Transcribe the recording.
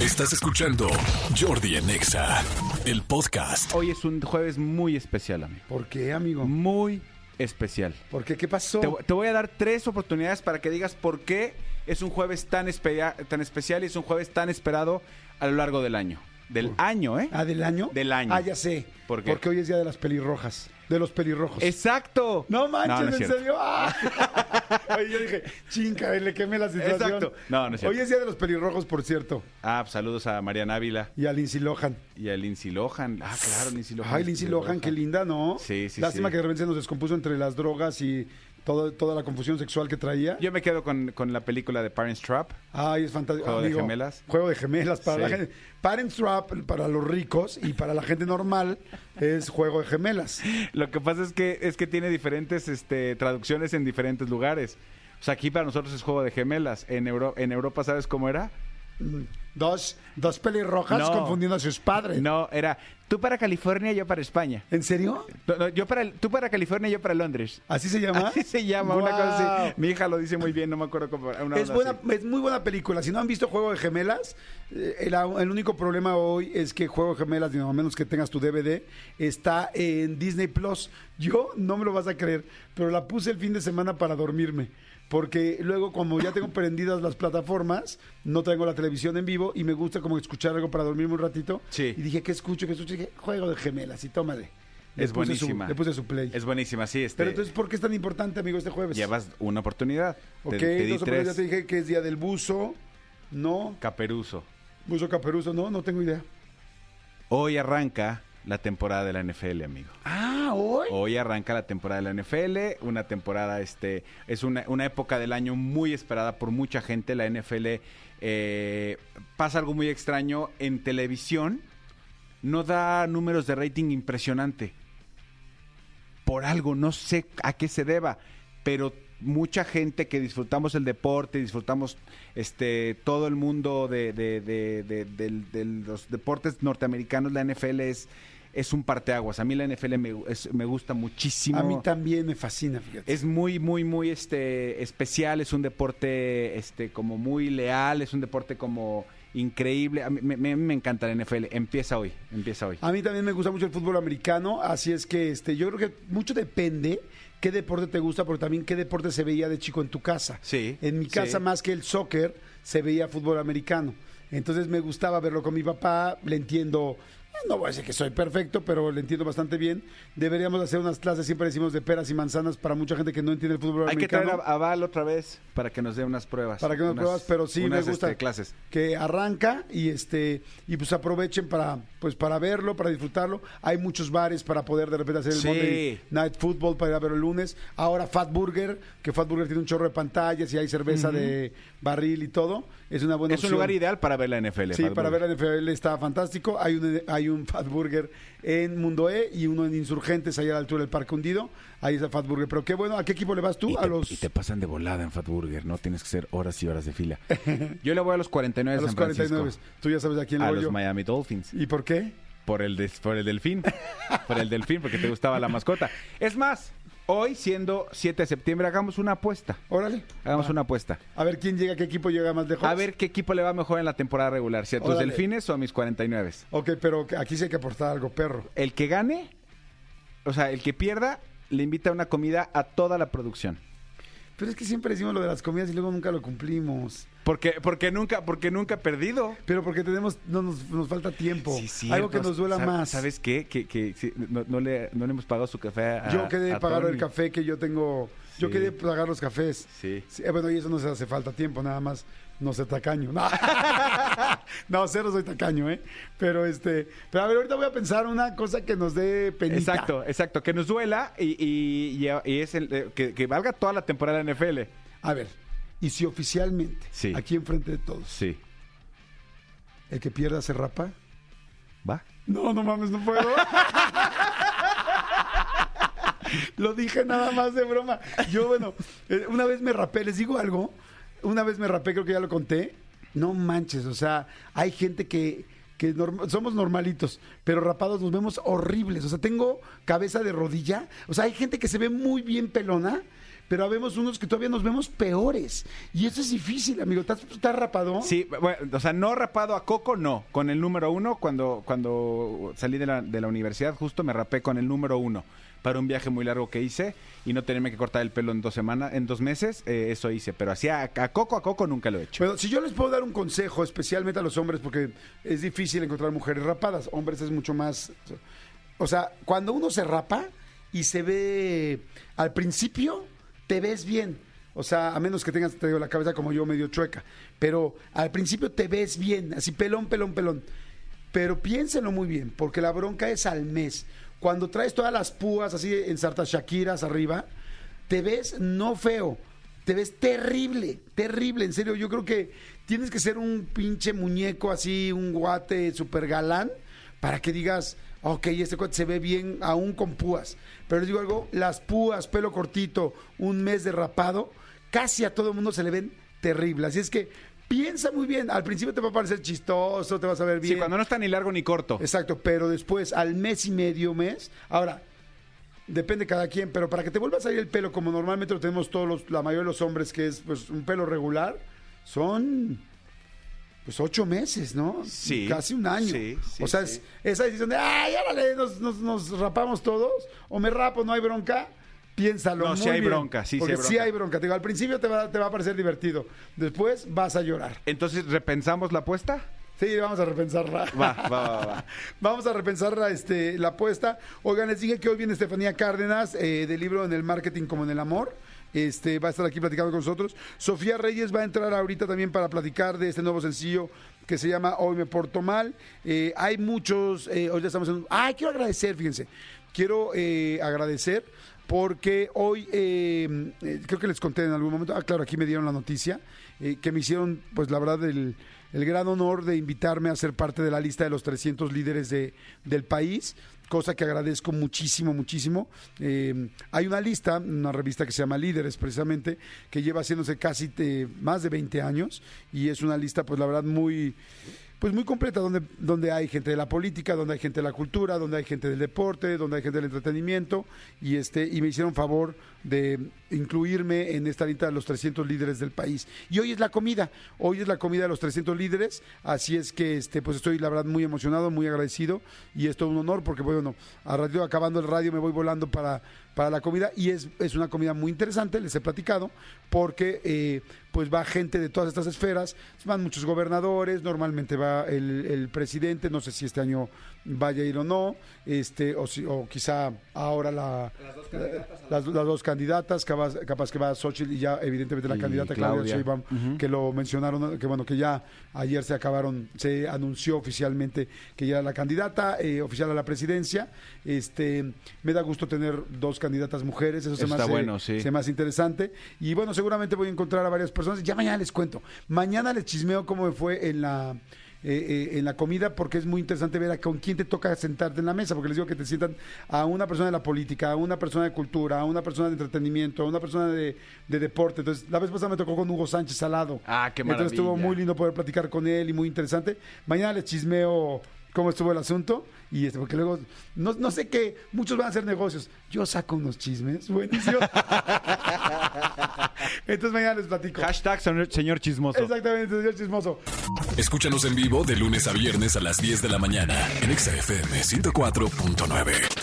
Estás escuchando Jordi en Exa, el podcast. Hoy es un jueves muy especial, amigo. ¿Por qué, amigo? Muy especial. ¿Por qué? ¿Qué pasó? Te, te voy a dar tres oportunidades para que digas por qué es un jueves tan, espe- tan especial y es un jueves tan esperado a lo largo del año. Del año, ¿eh? ¿Ah, del año? Del año. Ah, ya sé. ¿Por qué? Porque hoy es día de las pelirrojas. De los pelirrojos. Exacto. No manches, No, no es ¿en cierto. serio? ¡Ah! Oye, yo dije, chinga, le quemé la situación. Exacto. No, no es cierto. Hoy es día de los pelirrojos, por cierto. Ah, pues saludos a Mariana Ávila Y a Lindsay Lohan. y a Lindsay Lohan. Ah, claro, Lindsay Lohan. Ay, es Lindsay pelirroja. Lohan, qué linda, ¿no? Sí, sí, Lástima sí. que de repente se nos descompuso entre las drogas y todo- toda la confusión sexual que traía. Yo me quedo con, con la película de Parents Trap. Ay, es fantástico. Juego de gemelas. Juego de gemelas para Sí. la gente. Parents Trap para los ricos y para la gente normal es juego de gemelas. Lo que pasa es que es que tiene diferentes este, traducciones en diferentes lugares. O sea, aquí para nosotros es juego de gemelas. En, Euro- en Europa, ¿sabes cómo era? Dos, dos pelirrojas No. confundiendo a sus padres. No, era tú para California, yo para España. ¿En serio? No, no, yo para, tú para California, yo para Londres. ¿Así se llama? Así se llama, una cosa así. Guau. Mi hija lo dice muy bien, no me acuerdo cómo. una Es, onda buena, así. es muy buena película. Si no han visto Juego de Gemelas, eh, el, el único problema hoy es que Juego de Gemelas, digo, a menos que tengas tu DVD, está en Disney Plus. Yo no me lo vas a creer, pero la puse el fin de semana para dormirme. Porque luego, como ya tengo prendidas las plataformas, no tengo la televisión en vivo y me gusta como escuchar algo para dormirme un ratito. Sí. Y dije, ¿qué escucho? ¿Qué escucho? Y dije, Juego de Gemelas y tómale. Le Es puse su- buenísima. le puse su play. Es buenísima, sí. Este, Pero entonces, ¿por qué es tan importante, amigo, este jueves? llevas una oportunidad. Ok, te, di dos tres. ya te dije que es día del buzo. No, Caperuso. buzo caperuzo, no, no tengo idea. Hoy arranca la temporada de la NFL, amigo. Ah, hoy. Hoy arranca la temporada de la NFL, una temporada, este, es una, una época del año muy esperada por mucha gente. La NFL eh, pasa algo muy extraño en televisión, no da números de rating impresionante. Por algo, no sé a qué se deba, pero mucha gente que disfrutamos el deporte, disfrutamos este todo el mundo de, de- de- de- los deportes norteamericanos, la NFL es, es un parteaguas. A mí la NFL me, es- me gusta muchísimo. A mí también me fascina, fíjate. Es muy, muy, muy este, especial, es un deporte este, como muy leal, es un deporte como increíble. A mí me, me- me encanta la NFL. Empieza hoy, empieza hoy. A mí también me gusta mucho el fútbol americano, así es que este, yo creo que mucho depende qué deporte te gusta, pero también qué deporte se veía de chico en tu casa. Sí, En mi casa, sí. más que el soccer, se veía fútbol americano. Entonces me gustaba verlo con mi papá, le entiendo, no voy a decir que soy perfecto, pero le entiendo bastante bien. Deberíamos hacer unas clases, siempre decimos, de peras y manzanas para mucha gente que no entiende el fútbol Hay que americano. traer a, a Val otra vez para que nos dé unas pruebas. para que nos unas- pruebas, pero sí unas, me gusta este, clases. que arranca y este y pues aprovechen para pues para verlo, para disfrutarlo. Hay muchos bares para poder de repente hacer el Sí. Monday Night Football para ir a verlo el lunes. Ahora Fat Burger, que Fat Burger tiene un chorro de pantallas y hay cerveza de barril y todo. Es una buena Es un lugar ideal para ver la NFL. Sí, Fat para Burger. ver la NFL está fantástico. Hay un, hay un Fat Burger en Mundo E y uno en Insurgentes, allá a la altura del Parque Hundido. Ahí está Fat Burger. Pero qué bueno, ¿a qué equipo le vas tú? Y a te, los, y te pasan de volada en Fat Burger, ¿no? Tienes que hacer horas y horas de fila. Yo le voy a los 49 a de los San Francisco. 49. Tú ya sabes a quién le A voy los yo. Miami Dolphins. ¿Y por qué? Por el, des- por el delfín. por el delfín, porque te gustaba la mascota. Es más, hoy, siendo 7 de septiembre, hagamos una apuesta. Órale. Hagamos Va. una apuesta. A ver quién llega, qué equipo llega más lejos. A ver qué equipo le va mejor en la temporada regular, si a tus Órale. delfines o a mis 49. Ok, pero aquí sí hay que aportar algo, perro. El que gane, o sea, el que pierda, le invita a una comida a toda la producción. Pero es que siempre decimos lo de las comidas y luego nunca lo cumplimos. Porque, porque nunca, porque nunca he perdido. Pero porque tenemos, no nos, nos falta tiempo. Sí, cierto. algo que nos duela Sab- más. ¿Sabes qué? Que, que sí, no, no le, no le hemos pagado su café a Yo quedé a pagar el café que yo tengo. Yo quedé pagar los cafés. Sí. eh, bueno, y eso no se hace falta tiempo, nada más. No sé tacaño. No, no cero soy tacaño, ¿eh? Pero este. Pero a ver, ahorita voy a pensar una cosa que nos dé penita. Exacto, exacto. Que nos duela y, y, y- y es el, eh, que, que valga toda la temporada de NFL. A ver, y si oficialmente, Sí. aquí enfrente de todos, Sí. el que pierda se rapa. ¿Va? No, no mames, no puedo. Lo dije nada más de broma. Yo, bueno, eh, una vez me rapé, les digo algo. Una vez me rapé, creo que ya lo conté. No manches, o sea, hay gente que, que somos normalitos, pero rapados nos vemos horribles. O sea, tengo cabeza de rodilla. O sea, hay gente que se ve muy bien pelona, pero habemos unos que todavía nos vemos peores. Y eso es difícil, amigo. ¿Estás, estás rapado? Sí, bueno, o sea, no rapado a Coco, no. Con el número uno, cuando, cuando salí de la, de la universidad, justo me rapé con el número uno para un viaje muy largo que hice y no tenerme que cortar el pelo en dos semanas, en dos meses, eh, eso hice. Pero así a, a Coco a Coco nunca lo he hecho. Bueno, si yo les puedo dar un consejo, especialmente a los hombres, porque es difícil encontrar mujeres rapadas. Hombres es mucho más. O sea, cuando uno se rapa y se ve al principio, te ves bien. O sea, a menos que tengas la cabeza como yo medio chueca. Pero al principio te ves bien, así pelón, pelón, pelón. Pero piénsenlo muy bien, porque la bronca es al mes. Cuando traes todas las púas así en sartas Shakiras arriba, te ves no feo, te ves terrible, terrible. En serio, yo creo que tienes que ser un pinche muñeco así, un guate super galán, para que digas, ok, este cuate se ve bien aún con púas. Pero les digo algo, las púas, pelo cortito, un mes de rapado, casi a todo el mundo se le ven terrible. Así es que piensa muy bien. Al principio te va a parecer chistoso, te vas a ver bien. Sí, cuando no está ni largo ni corto. Exacto, pero después, al mes y medio, mes. Ahora, depende cada quien, pero para que te vuelva a salir el pelo como normalmente lo tenemos todos los, la mayoría de los hombres, que es pues un pelo regular, son pues ocho meses, ¿no? Sí. Casi un año. Sí, sí, o sea, sí. es, esa decisión de, ay, árale, nos, nos, nos rapamos todos, o me rapo, no hay bronca. Piénsalo. No, muy sí hay bien, bronca, sí, sí porque hay sí bronca. hay bronca. Te digo, al principio te va, te va a parecer divertido. Después vas a llorar. Entonces, ¿repensamos la apuesta? Sí, vamos a repensarla. Va, va, va, va. Vamos a repensar la, este, la apuesta. Oigan, les dije que hoy viene Estefanía Cárdenas eh, del libro En el marketing como en el amor. Este, va a estar aquí platicando con nosotros. Sofía Reyes va a entrar ahorita también para platicar de este nuevo sencillo que se llama Hoy me porto mal. Eh, hay muchos, eh, hoy ya estamos en... Ay, quiero agradecer, fíjense. Quiero eh, agradecer porque hoy eh, eh, creo que les conté en algún momento, ah claro, aquí me dieron la noticia, eh, que me hicieron pues la verdad el, el gran honor de invitarme a ser parte de la lista de los 300 líderes de, del país, cosa que agradezco muchísimo, muchísimo. Eh, hay una lista, una revista que se llama Líderes precisamente, que lleva haciéndose casi eh, más de 20 años y es una lista pues la verdad muy pues muy completa donde, donde hay gente de la política, donde hay gente de la cultura, donde hay gente del deporte, donde hay gente del entretenimiento. Y este y me hicieron favor de incluirme en esta lista de los 300 líderes del país. Y hoy es la comida, hoy es la comida de los 300 líderes, así es que este pues estoy la verdad muy emocionado, muy agradecido. Y es un honor porque bueno, a radio acabando el radio me voy volando para para la comida. Y es, es una comida muy interesante, les he platicado, porque eh, pues va gente de todas estas esferas, van muchos gobernadores, normalmente va el, el presidente, no sé si este año vaya a ir o no, este, o, si, o quizá ahora la, las, las dos candidatas, capaz, capaz que va Xochitl y ya evidentemente la Y candidata Claudia, Claudia. Sheinbaum, que lo mencionaron, que bueno, que ya ayer se acabaron, se anunció oficialmente que ya era la candidata eh, oficial a la presidencia. Este, me da gusto tener dos candidatas mujeres, eso se me Está hace, bueno, sí. se me hace interesante. Y bueno, seguramente voy a encontrar a varias personas. Ya mañana les cuento. Mañana les chismeo cómo me fue en la eh, eh, en la comida porque es muy interesante ver a con quién te toca sentarte en la mesa, porque les digo que te sientan a una persona de la política, a una persona de cultura, a una persona de entretenimiento, a una persona de, de deporte. Entonces, la vez pasada me tocó con Hugo Sánchez Salado. Ah, qué Entonces estuvo maravilla. muy lindo poder platicar con él y muy interesante. Mañana les chismeo cómo estuvo el asunto y este, porque luego no, no sé qué, muchos van a hacer negocios. Yo saco unos chismes, buenísimo. Entonces mañana les platico. Hashtag señor, señor chismoso. Exactamente, señor chismoso. Escúchanos en vivo de lunes a viernes a las 10 de la mañana en Exa FM 104.9.